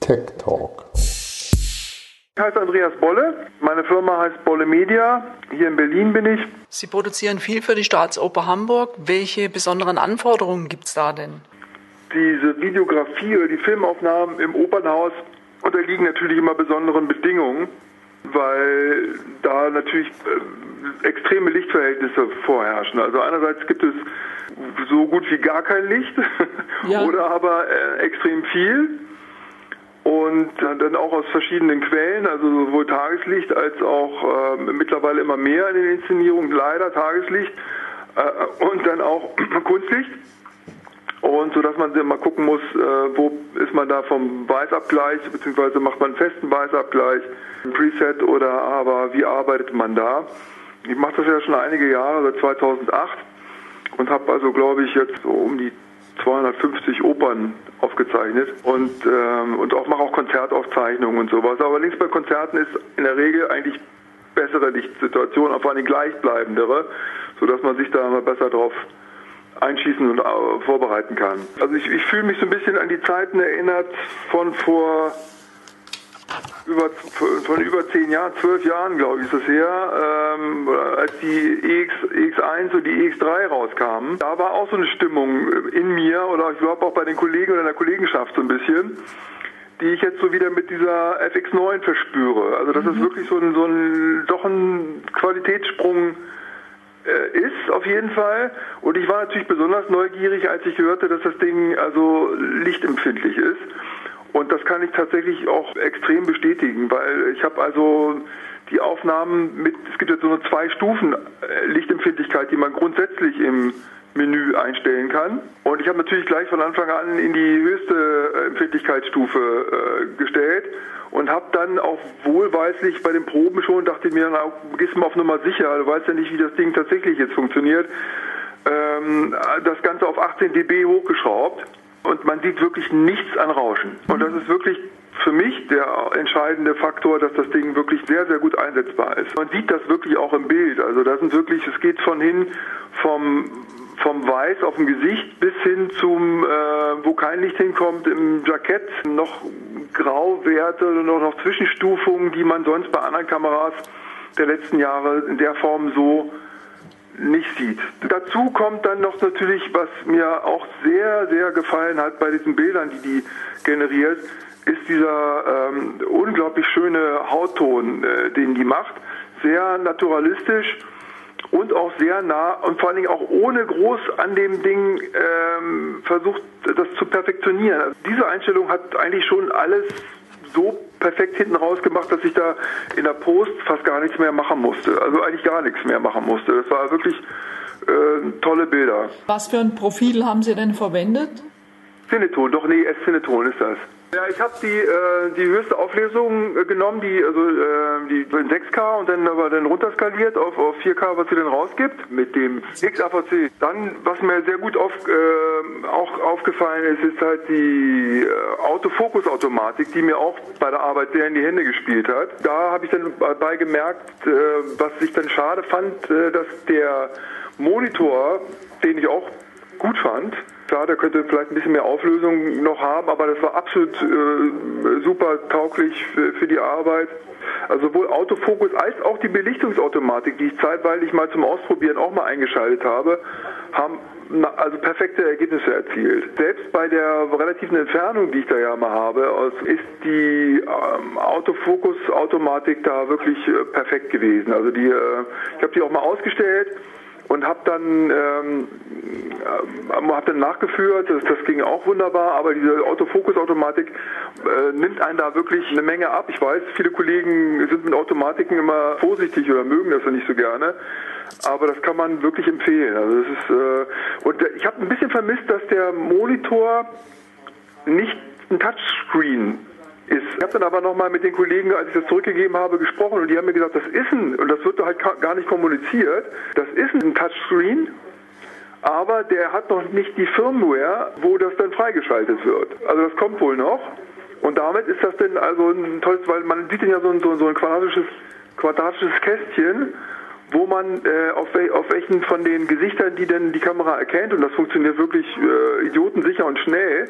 Tech Talk. Ich heiße Andreas Bolle. Meine Firma heißt Bolle Media. Hier in Berlin bin ich. Sie produzieren viel für die Staatsoper Hamburg. Welche besonderen Anforderungen gibt es da denn? Diese Videografie oder die Filmaufnahmen im Opernhaus unterliegen natürlich immer besonderen Bedingungen, weil da natürlich äh, extreme Lichtverhältnisse vorherrschen. Also einerseits gibt es so gut wie gar kein Licht Ja. oder aber äh, extrem viel und dann auch aus verschiedenen Quellen, also sowohl Tageslicht als auch äh, mittlerweile immer mehr in den Inszenierungen, leider Tageslicht äh, und dann auch Kunstlicht. Und so dass man mal gucken muss, äh, wo ist man da vom Weißabgleich, beziehungsweise macht man einen festen Weißabgleich, ein Preset oder aber wie arbeitet man da? Ich mache das ja schon einige Jahre, seit 2008 und habe also, glaube ich, jetzt so um die 250 Opern aufgezeichnet und ähm, und auch mache auch Konzertaufzeichnungen und sowas. Aber links bei Konzerten ist in der Regel eigentlich bessere Lichtsituation, vor allem gleichbleibendere, sodass man sich da mal besser drauf einschießen und äh, vorbereiten kann. Also ich, ich fühle mich so ein bisschen an die Zeiten erinnert von vor über, von über zehn Jahren, zwölf Jahren, glaube ich, ist das her, ähm, als die EX, EX1 und die EX3 rauskamen. Da war auch so eine Stimmung in mir oder ich glaube auch bei den Kollegen oder in der Kollegenschaft so ein bisschen, die ich jetzt so wieder mit dieser FX9 verspüre. Also das ist wirklich so ein, so ein doch ein Qualitätssprung äh, ist auf jeden Fall. Und ich war natürlich besonders neugierig, als ich hörte, dass das Ding also lichtempfindlich ist. Und das kann ich tatsächlich auch extrem bestätigen, weil ich habe also die Aufnahmen mit, es gibt jetzt so eine zwei Stufen Lichtempfindlichkeit, die man grundsätzlich im Menü einstellen kann. Und ich habe natürlich gleich von Anfang an in die höchste äh, Empfindlichkeitsstufe äh, gestellt und habe dann auch wohlweislich bei den Proben schon, dachte mir, na, gehst mal auf Nummer sicher, du weißt ja nicht, wie das Ding tatsächlich jetzt funktioniert, ähm, das Ganze auf 18 dB hochgeschraubt und man sieht wirklich nichts an Rauschen. Und das ist wirklich für mich der entscheidende Faktor, dass das Ding wirklich sehr, sehr gut einsetzbar ist. Man sieht das wirklich auch im Bild. Also das sind wirklich, es geht von hin vom vom Weiß auf dem Gesicht bis hin zum, äh, wo kein Licht hinkommt, im Jackett noch Grauwerte oder noch, noch Zwischenstufungen, die man sonst bei anderen Kameras der letzten Jahre in der Form so nicht sieht. Dazu kommt dann noch natürlich, was mir auch sehr, sehr gefallen hat bei diesen Bildern, die die generiert, ist dieser ähm, unglaublich schöne Hautton, äh, den die macht. Sehr naturalistisch und auch sehr nah und vor allen Dingen auch ohne groß an dem Ding ähm, versucht, das zu perfektionieren. Also diese Einstellung hat eigentlich schon alles so perfekt hinten rausgemacht, dass ich da in der Post fast gar nichts mehr machen musste. Also eigentlich gar nichts mehr machen musste. Das war wirklich äh, tolle Bilder. Was für ein Profil haben Sie denn verwendet? Cineton, doch nee, S-Cineton ist das. Ja, ich habe die, äh, die höchste Auflösung äh, genommen, die also äh, die in 6K und dann aber dann runterskaliert auf, auf 4K, was sie dann rausgibt mit dem XAVC. Dann, was mir sehr gut auf, äh, auch aufgefallen ist, ist halt die äh, Autofokus-Automatik, die mir auch bei der Arbeit sehr in die Hände gespielt hat. Da habe ich dann dabei gemerkt, äh, was ich dann schade fand, äh, dass der Monitor, den ich auch gut fand, Klar, der könnte vielleicht ein bisschen mehr Auflösung noch haben, aber das war absolut äh, super tauglich für, für die Arbeit. Also sowohl Autofokus als auch die Belichtungsautomatik, die ich zeitweilig mal zum Ausprobieren auch mal eingeschaltet habe, haben also perfekte Ergebnisse erzielt. Selbst bei der relativen Entfernung, die ich da ja mal habe, ist die ähm, Autofokus-Automatik da wirklich äh, perfekt gewesen. Also die, äh, ich habe die auch mal ausgestellt und habe dann ähm, äh, hab dann nachgeführt, das, das ging auch wunderbar, aber diese Autofokus-Automatik äh, nimmt einen da wirklich eine Menge ab. Ich weiß, viele Kollegen sind mit Automatiken immer vorsichtig oder mögen das nicht so gerne. Aber das kann man wirklich empfehlen. Also das ist äh, und ich habe ein bisschen vermisst, dass der Monitor nicht ein Touchscreen ist. Ich habe dann aber nochmal mit den Kollegen, als ich das zurückgegeben habe, gesprochen und die haben mir gesagt, das ist ein, und das wird halt gar nicht kommuniziert, das ist ein Touchscreen, aber der hat noch nicht die Firmware, wo das dann freigeschaltet wird. Also das kommt wohl noch. Und damit ist das dann also ein tolles, weil man sieht ja so ein, so ein quadratisches, quadratisches Kästchen wo man äh, auf, auf welchen von den Gesichtern, die denn die Kamera erkennt, und das funktioniert wirklich äh, idiotensicher und schnell,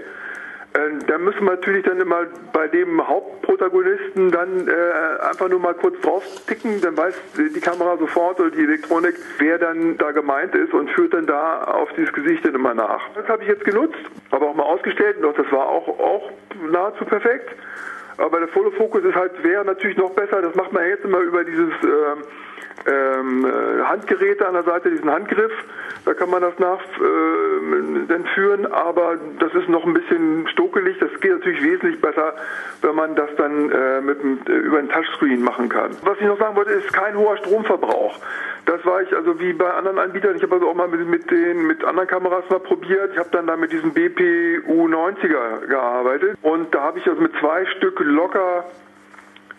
da müssen wir natürlich dann immer bei dem Hauptprotagonisten dann äh, einfach nur mal kurz drauf ticken, dann weiß die Kamera sofort oder die Elektronik, wer dann da gemeint ist und führt dann da auf dieses Gesicht dann immer nach. Das habe ich jetzt genutzt, aber auch mal ausgestellt auch, das war auch, auch nahezu perfekt. Aber der Follow Focus ist halt, wäre natürlich noch besser, das macht man jetzt immer über dieses äh, ähm, äh, Handgeräte an der Seite, diesen Handgriff. Da kann man das nach äh, führen, aber das ist noch ein bisschen stokelig. Das geht natürlich wesentlich besser, wenn man das dann äh, mit, äh, über ein Touchscreen machen kann. Was ich noch sagen wollte, ist kein hoher Stromverbrauch. Das war ich also wie bei anderen Anbietern. Ich habe also auch mal mit, mit den mit anderen Kameras mal probiert. Ich habe dann da mit diesem BPU 90er gearbeitet und da habe ich also mit zwei Stück locker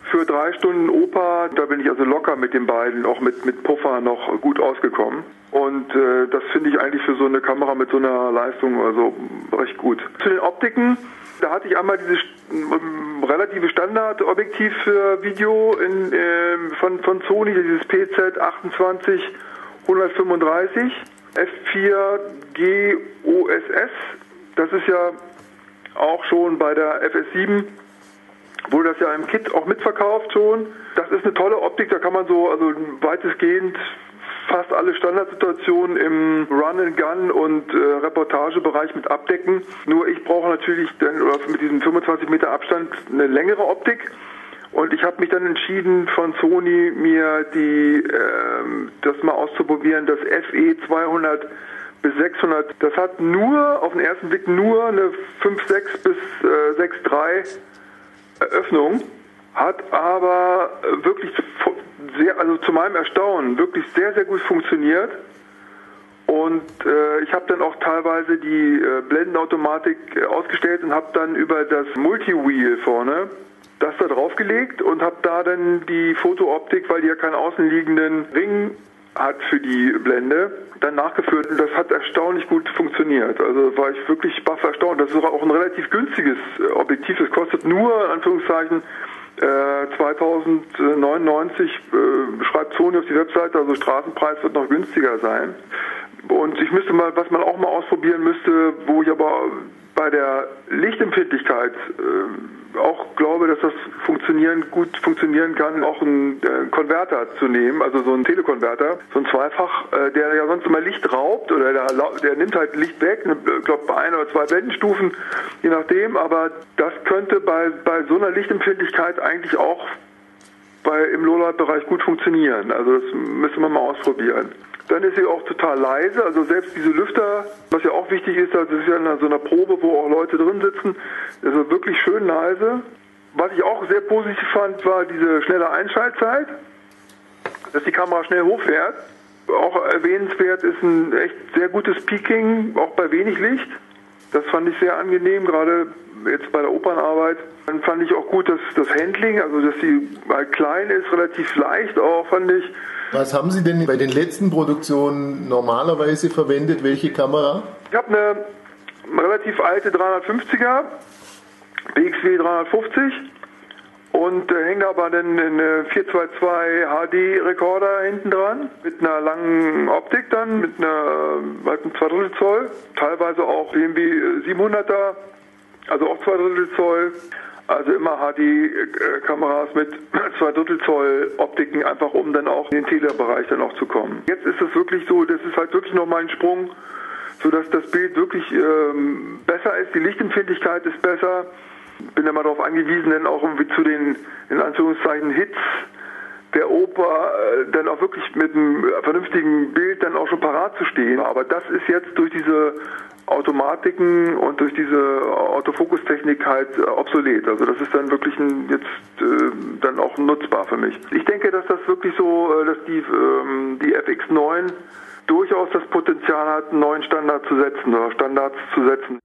für drei Stunden Oper, da bin ich also locker mit den beiden, auch mit, mit Puffer noch gut ausgekommen. Und äh, das finde ich eigentlich für so eine Kamera mit so einer Leistung also recht gut. Zu den Optiken, da hatte ich einmal dieses ähm, relative Standardobjektiv für Video in, äh, von, von Sony, dieses PZ 28 135 F4 GOSS. Das ist ja auch schon bei der FS7 wurde das ja im Kit auch mitverkauft schon. Das ist eine tolle Optik, da kann man so also weitestgehend fast alle Standardsituationen im Run-and-Gun und äh, Reportagebereich mit abdecken. Nur ich brauche natürlich dann, oder mit diesem 25 Meter Abstand eine längere Optik. Und ich habe mich dann entschieden, von Sony mir die ähm, das mal auszuprobieren, das FE 200 bis 600. Das hat nur auf den ersten Blick nur eine 5.6 bis äh, 6.3 Eröffnung, hat aber wirklich sehr, also zu meinem Erstaunen, wirklich sehr, sehr gut funktioniert. Und äh, ich habe dann auch teilweise die äh, Blendenautomatik äh, ausgestellt und habe dann über das Multi-Wheel vorne das da draufgelegt und habe da dann die Fotooptik, weil die ja keinen außenliegenden Ring hat für die Blende, dann nachgeführt und das hat erstaunlich gut funktioniert. Also war ich wirklich baff erstaunt. Das ist auch ein relativ günstiges äh, Objektiv. Das kostet nur, in Anführungszeichen, 2099 äh, äh, schreibt Sony auf die Webseite, also Straßenpreis wird noch günstiger sein. Und ich müsste mal, was man auch mal ausprobieren müsste, wo ich aber bei der Lichtempfindlichkeit äh, auch glaube, dass das funktionieren, gut funktionieren kann, auch einen äh, Konverter zu nehmen, also so einen Telekonverter, so ein Zweifach, äh, der ja sonst immer Licht raubt oder der, der nimmt halt Licht weg, ne, ich glaube bei ein oder zwei Blendenstufen, je nachdem, aber das könnte bei, bei so einer Lichtempfindlichkeit eigentlich auch bei, im Lowlight-Bereich gut funktionieren. Also das müssen wir mal ausprobieren. Dann ist sie auch total leise, also selbst diese Lüfter, was ja auch wichtig ist, also es ist ja in so einer Probe, wo auch Leute drin sitzen, also wirklich schön leise. Was ich auch sehr positiv fand, war diese schnelle Einschaltzeit, dass die Kamera schnell hochfährt. Auch erwähnenswert ist ein echt sehr gutes Peaking, auch bei wenig Licht. Das fand ich sehr angenehm, gerade jetzt bei der Opernarbeit. Dann fand ich auch gut, dass das Handling, also dass sie halt klein ist, relativ leicht auch, fand ich. Was haben Sie denn bei den letzten Produktionen normalerweise verwendet? Welche Kamera? Ich habe eine relativ alte 350er, BXW 350 und äh, hängt aber dann eine 422 HD Rekorder hinten dran mit einer langen Optik dann, mit einer weiten 2 Drittel Zoll, teilweise auch BMW 700er, also auch 2 Drittel Zoll also immer HD-Kameras mit zwei Drittel Zoll Optiken, einfach um dann auch in den Telebereich dann auch zu kommen. Jetzt ist es wirklich so, das ist halt wirklich nochmal ein Sprung, sodass das Bild wirklich ähm, besser ist, die Lichtempfindlichkeit ist besser. Bin immer darauf angewiesen, dann auch irgendwie zu den, in Anführungszeichen, Hits der Oper äh, dann auch wirklich mit einem vernünftigen Bild dann auch schon parat zu stehen. Aber das ist jetzt durch diese Automatiken und durch diese Autofokustechnik halt äh, obsolet. Also das ist dann wirklich ein, jetzt äh, dann auch nutzbar für mich. Ich denke, dass das wirklich so, äh, dass die, ähm, die FX9 durchaus das Potenzial hat, einen neuen Standard zu setzen oder Standards zu setzen.